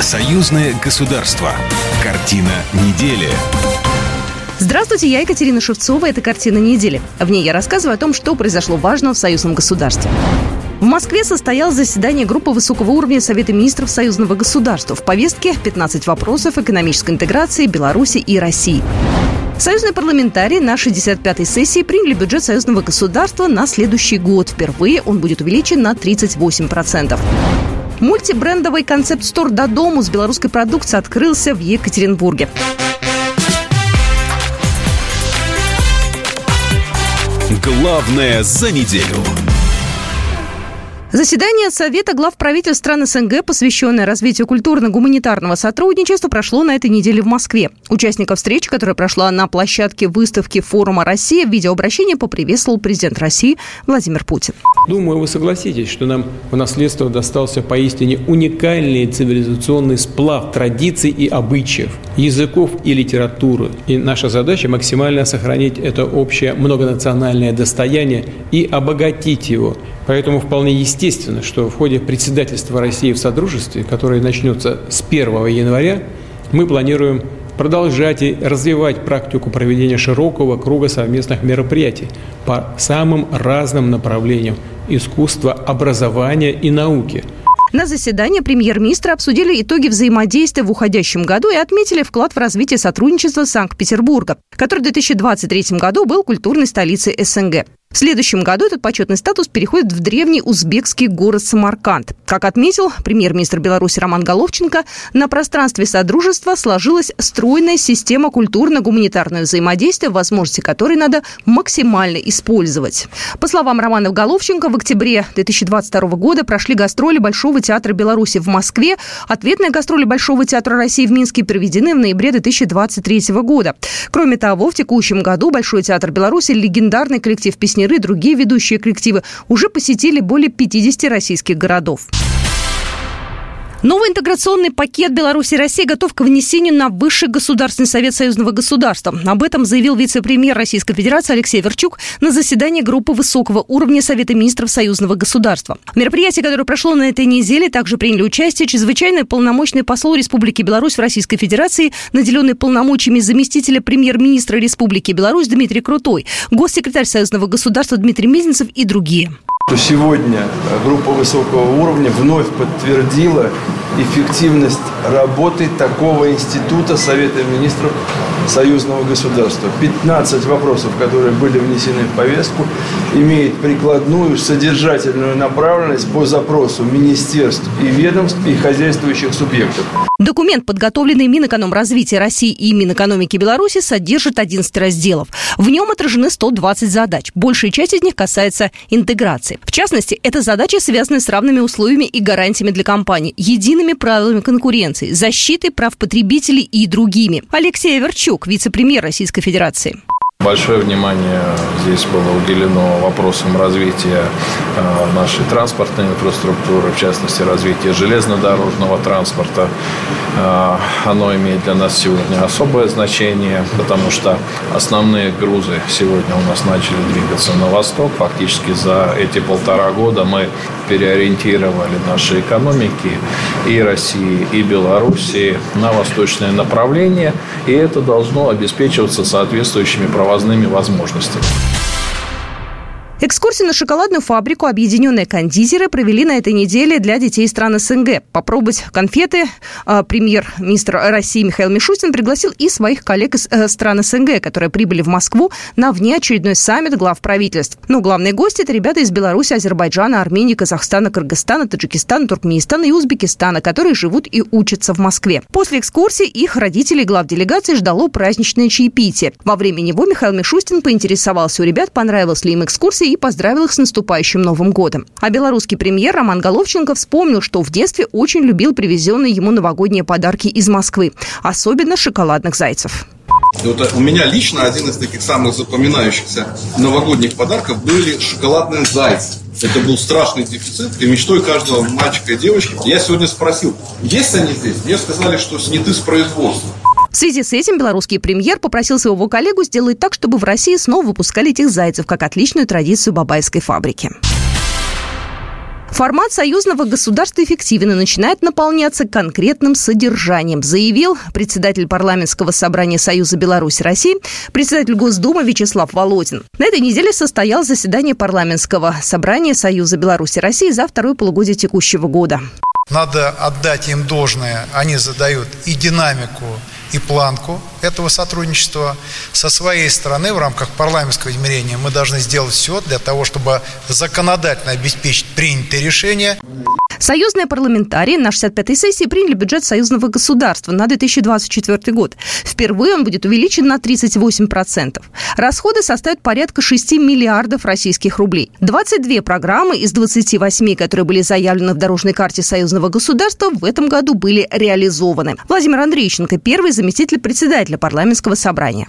Союзное государство. Картина недели. Здравствуйте, я Екатерина Шевцова. Это «Картина недели». В ней я рассказываю о том, что произошло важного в союзном государстве. В Москве состоялось заседание группы высокого уровня Совета министров союзного государства. В повестке 15 вопросов экономической интеграции Беларуси и России. Союзные парламентарии на 65-й сессии приняли бюджет союзного государства на следующий год. Впервые он будет увеличен на 38%. Мультибрендовый концепт-стор «До дому» с белорусской продукцией открылся в Екатеринбурге. Главное за неделю. Заседание Совета глав правительств стран СНГ, посвященное развитию культурно-гуманитарного сотрудничества, прошло на этой неделе в Москве. Участников встречи, которая прошла на площадке выставки форума «Россия», в видеообращении поприветствовал президент России Владимир Путин. Думаю, вы согласитесь, что нам в наследство достался поистине уникальный цивилизационный сплав традиций и обычаев, языков и литературы. И наша задача максимально сохранить это общее многонациональное достояние и обогатить его. Поэтому вполне естественно, естественно, что в ходе председательства России в Содружестве, которое начнется с 1 января, мы планируем продолжать и развивать практику проведения широкого круга совместных мероприятий по самым разным направлениям искусства, образования и науки – на заседании премьер-министра обсудили итоги взаимодействия в уходящем году и отметили вклад в развитие сотрудничества Санкт-Петербурга, который в 2023 году был культурной столицей СНГ. В следующем году этот почетный статус переходит в древний узбекский город Самарканд. Как отметил премьер-министр Беларуси Роман Головченко, на пространстве Содружества сложилась стройная система культурно-гуманитарного взаимодействия, возможности которой надо максимально использовать. По словам Романа Головченко, в октябре 2022 года прошли гастроли Большого театра Беларуси в Москве. Ответные гастроли Большого театра России в Минске проведены в ноябре 2023 года. Кроме того, в текущем году Большой театр Беларуси легендарный коллектив песни песняры и другие ведущие коллективы уже посетили более 50 российских городов. Новый интеграционный пакет Беларуси и России готов к внесению на Высший Государственный Совет Союзного государства. Об этом заявил вице-премьер Российской Федерации Алексей Верчук на заседании группы высокого уровня Совета министров Союзного государства. В мероприятии, которое прошло на этой неделе, также приняли участие чрезвычайный полномочный посол Республики Беларусь в Российской Федерации, наделенный полномочиями заместителя премьер-министра Республики Беларусь Дмитрий Крутой, госсекретарь Союзного государства Дмитрий Мезенцев и другие что сегодня группа высокого уровня вновь подтвердила эффективность работы такого института Совета министров союзного государства. 15 вопросов, которые были внесены в повестку, имеют прикладную содержательную направленность по запросу министерств и ведомств и хозяйствующих субъектов. Документ, подготовленный Минэкономразвития России и Минэкономики Беларуси, содержит 11 разделов. В нем отражены 120 задач. Большая часть из них касается интеграции. В частности, это задачи, связанные с равными условиями и гарантиями для компаний, едиными правилами конкуренции, защитой прав потребителей и другими. Алексей Верчук, вице-премьер Российской Федерации. Большое внимание здесь было уделено вопросам развития э, нашей транспортной инфраструктуры, в частности, развития железнодорожного транспорта. Э, оно имеет для нас сегодня особое значение, потому что основные грузы сегодня у нас начали двигаться на восток. Фактически за эти полтора года мы переориентировали наши экономики и России, и Белоруссии на восточное направление, и это должно обеспечиваться соответствующими правами сквозными возможностями. Экскурсию на шоколадную фабрику объединенные кондитеры провели на этой неделе для детей стран СНГ. Попробовать конфеты а, премьер-министр России Михаил Мишустин пригласил и своих коллег из э, стран СНГ, которые прибыли в Москву на внеочередной саммит глав правительств. Но главные гости – это ребята из Беларуси, Азербайджана, Армении, Казахстана, Кыргызстана, Таджикистана, Туркменистана и Узбекистана, которые живут и учатся в Москве. После экскурсии их родителей глав делегации ждало праздничное чаепитие. Во время него Михаил Мишустин поинтересовался у ребят, понравилась ли им экскурсия и поздравил их с наступающим Новым годом. А белорусский премьер Роман Головченко вспомнил, что в детстве очень любил привезенные ему новогодние подарки из Москвы, особенно шоколадных зайцев. Вот у меня лично один из таких самых запоминающихся новогодних подарков были шоколадные зайцы. Это был страшный дефицит и мечтой каждого мальчика и девочки. Я сегодня спросил, есть они здесь? Мне сказали, что сняты с производства. В связи с этим белорусский премьер попросил своего коллегу сделать так, чтобы в России снова выпускали этих зайцев, как отличную традицию бабайской фабрики. Формат союзного государства эффективен и начинает наполняться конкретным содержанием, заявил председатель парламентского собрания Союза Беларусь России, председатель Госдумы Вячеслав Володин. На этой неделе состоялось заседание парламентского собрания Союза Беларуси России за второе полугодие текущего года. Надо отдать им должное. Они задают и динамику, и планку этого сотрудничества. Со своей стороны, в рамках парламентского измерения, мы должны сделать все для того, чтобы законодательно обеспечить принятые решения. Союзные парламентарии на 65-й сессии приняли бюджет союзного государства на 2024 год. Впервые он будет увеличен на 38%. Расходы составят порядка 6 миллиардов российских рублей. 22 программы из 28, которые были заявлены в дорожной карте союзного государства, в этом году были реализованы. Владимир Андрейченко, первый заместитель председателя парламентского собрания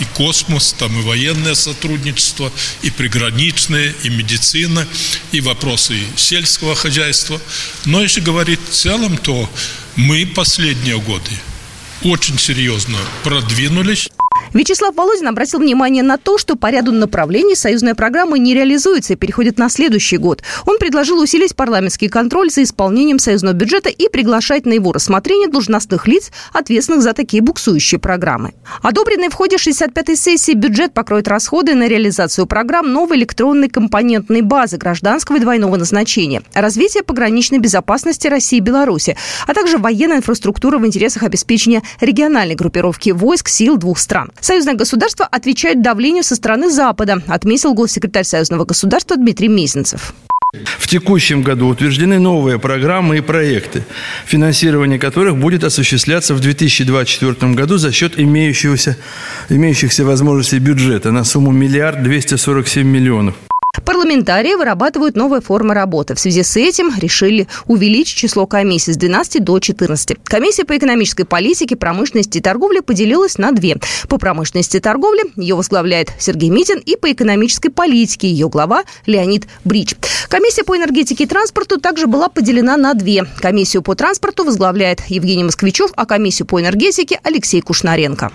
и космос, там и военное сотрудничество, и приграничное, и медицина, и вопросы сельского хозяйства. Но если говорить в целом, то мы последние годы очень серьезно продвинулись. Вячеслав Володин обратил внимание на то, что по ряду направлений союзная программа не реализуется и переходит на следующий год. Он предложил усилить парламентский контроль за исполнением союзного бюджета и приглашать на его рассмотрение должностных лиц, ответственных за такие буксующие программы. Одобренный в ходе 65-й сессии бюджет покроет расходы на реализацию программ новой электронной компонентной базы гражданского и двойного назначения, развитие пограничной безопасности России и Беларуси, а также военная инфраструктура в интересах обеспечения региональной группировки войск сил двух стран. Союзное государство отвечает давлению со стороны Запада, отметил госсекретарь Союзного государства Дмитрий Мезенцев. В текущем году утверждены новые программы и проекты, финансирование которых будет осуществляться в 2024 году за счет имеющегося, имеющихся возможностей бюджета на сумму миллиард двести сорок семь миллионов. Парламентарии вырабатывают новые формы работы. В связи с этим решили увеличить число комиссий с 12 до 14. Комиссия по экономической политике, промышленности и торговле поделилась на две. По промышленности и торговле ее возглавляет Сергей Митин и по экономической политике ее глава Леонид Брич. Комиссия по энергетике и транспорту также была поделена на две. Комиссию по транспорту возглавляет Евгений Москвичев, а комиссию по энергетике Алексей Кушнаренко.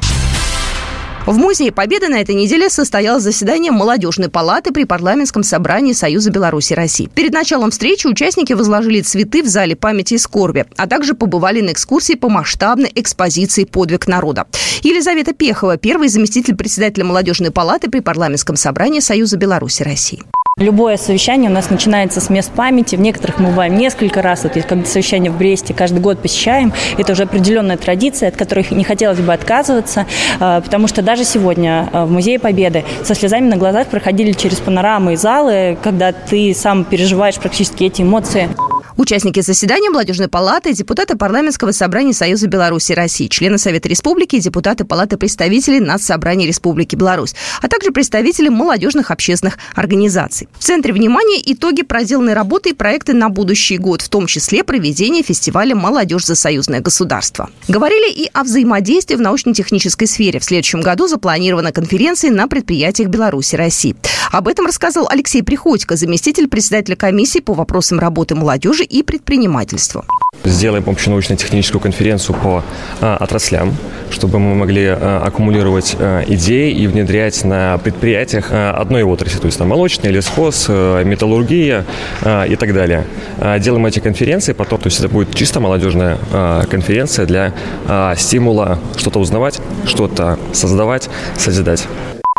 В Музее Победы на этой неделе состоялось заседание Молодежной палаты при парламентском собрании Союза Беларуси России. Перед началом встречи участники возложили цветы в зале памяти и скорби, а также побывали на экскурсии по масштабной экспозиции «Подвиг народа». Елизавета Пехова, первый заместитель председателя Молодежной палаты при парламентском собрании Союза Беларуси России. Любое совещание у нас начинается с мест памяти. В некоторых мы бываем несколько раз. Вот когда совещание в Бресте каждый год посещаем. Это уже определенная традиция, от которой не хотелось бы отказываться, а, потому что даже сегодня а, в Музее Победы со слезами на глазах проходили через панорамы и залы, когда ты сам переживаешь практически эти эмоции. Участники заседания Молодежной палаты, депутаты парламентского собрания Союза Беларуси и России, члены Совета Республики и депутаты Палаты представителей Нацсобрания Республики Беларусь, а также представители молодежных общественных организаций. В центре внимания итоги проделанной работы и проекты на будущий год, в том числе проведение фестиваля «Молодежь за союзное государство». Говорили и о взаимодействии в научно-технической сфере. В следующем году запланирована конференция на предприятиях Беларуси и России. Об этом рассказал Алексей Приходько, заместитель председателя комиссии по вопросам работы молодежи молодежи и предпринимательству. Сделаем общенаучно-техническую конференцию по а, отраслям, чтобы мы могли а, аккумулировать а, идеи и внедрять на предприятиях а, одной отрасли, то есть там молочная, лесхоз, а, металлургия а, и так далее. А, делаем эти конференции, потом, то есть это будет чисто молодежная а, конференция для а, стимула что-то узнавать, что-то создавать, созидать.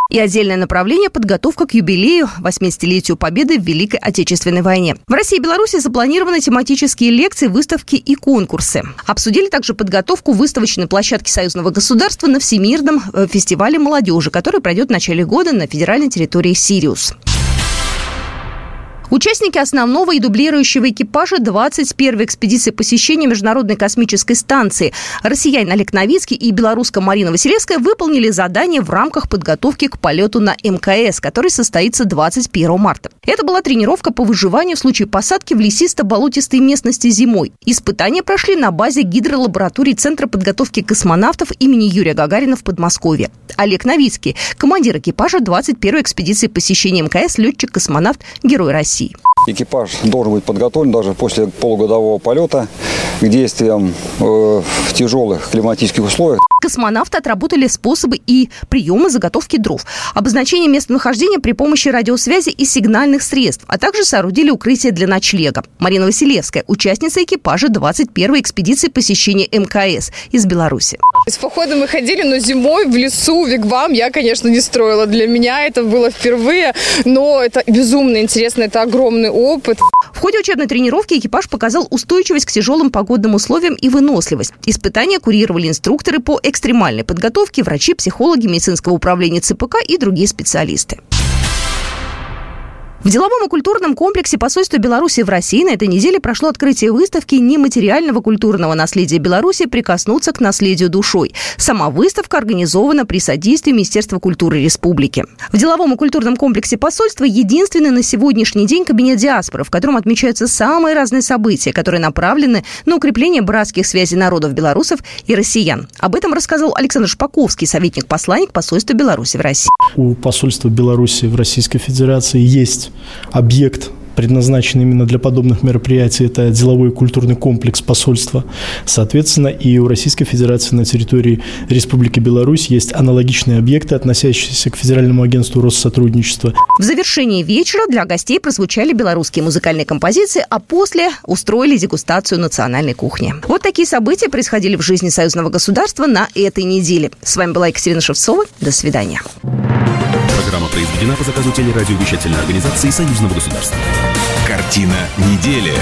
И отдельное направление – подготовка к юбилею 80-летию Победы в Великой Отечественной войне. В России и Беларуси запланированы тематические лекции, выставки и конкурсы. Обсудили также подготовку выставочной площадки Союзного государства на Всемирном э, фестивале молодежи, который пройдет в начале года на федеральной территории Сириус. Участники основного и дублирующего экипажа 21-й экспедиции посещения Международной космической станции россиянин Олег Новицкий и белоруска Марина Василевская выполнили задание в рамках подготовки к полету на МКС, который состоится 21 марта. Это была тренировка по выживанию в случае посадки в лесисто-болотистой местности зимой. Испытания прошли на базе гидролаборатории Центра подготовки космонавтов имени Юрия Гагарина в Подмосковье. Олег Новицкий, командир экипажа 21-й экспедиции посещения мкс, летчик-космонавт, герой России. Экипаж должен быть подготовлен даже после полугодового полета к действиям э, в тяжелых климатических условиях. Космонавты отработали способы и приемы заготовки дров, обозначение местонахождения при помощи радиосвязи и сигнальных средств, а также соорудили укрытие для ночлега. Марина Василевская, участница экипажа 21-й экспедиции посещения МКС из Беларуси. С похода мы ходили, но зимой в лесу, вигвам я, конечно, не строила. Для меня это было впервые, но это безумно интересно, это огромный опыт. В ходе учебной тренировки экипаж показал устойчивость к тяжелым погодным условиям и выносливость. Испытания курировали инструкторы по экстремальной подготовке, врачи, психологи медицинского управления ЦПК и другие специалисты. В деловом и культурном комплексе посольства Беларуси в России на этой неделе прошло открытие выставки нематериального культурного наследия Беларуси «Прикоснуться к наследию душой». Сама выставка организована при содействии Министерства культуры Республики. В деловом и культурном комплексе посольства единственный на сегодняшний день кабинет диаспоры, в котором отмечаются самые разные события, которые направлены на укрепление братских связей народов белорусов и россиян. Об этом рассказал Александр Шпаковский, советник-посланник посольства Беларуси в России. У посольства Беларуси в Российской Федерации есть объект предназначенный именно для подобных мероприятий. Это деловой и культурный комплекс посольства. Соответственно, и у Российской Федерации на территории Республики Беларусь есть аналогичные объекты, относящиеся к Федеральному агентству Россотрудничества. В завершении вечера для гостей прозвучали белорусские музыкальные композиции, а после устроили дегустацию национальной кухни. Вот такие события происходили в жизни союзного государства на этой неделе. С вами была Екатерина Шевцова. До свидания. Программа произведена по заказу телерадиовещательной организации Союзного государства. Картина недели.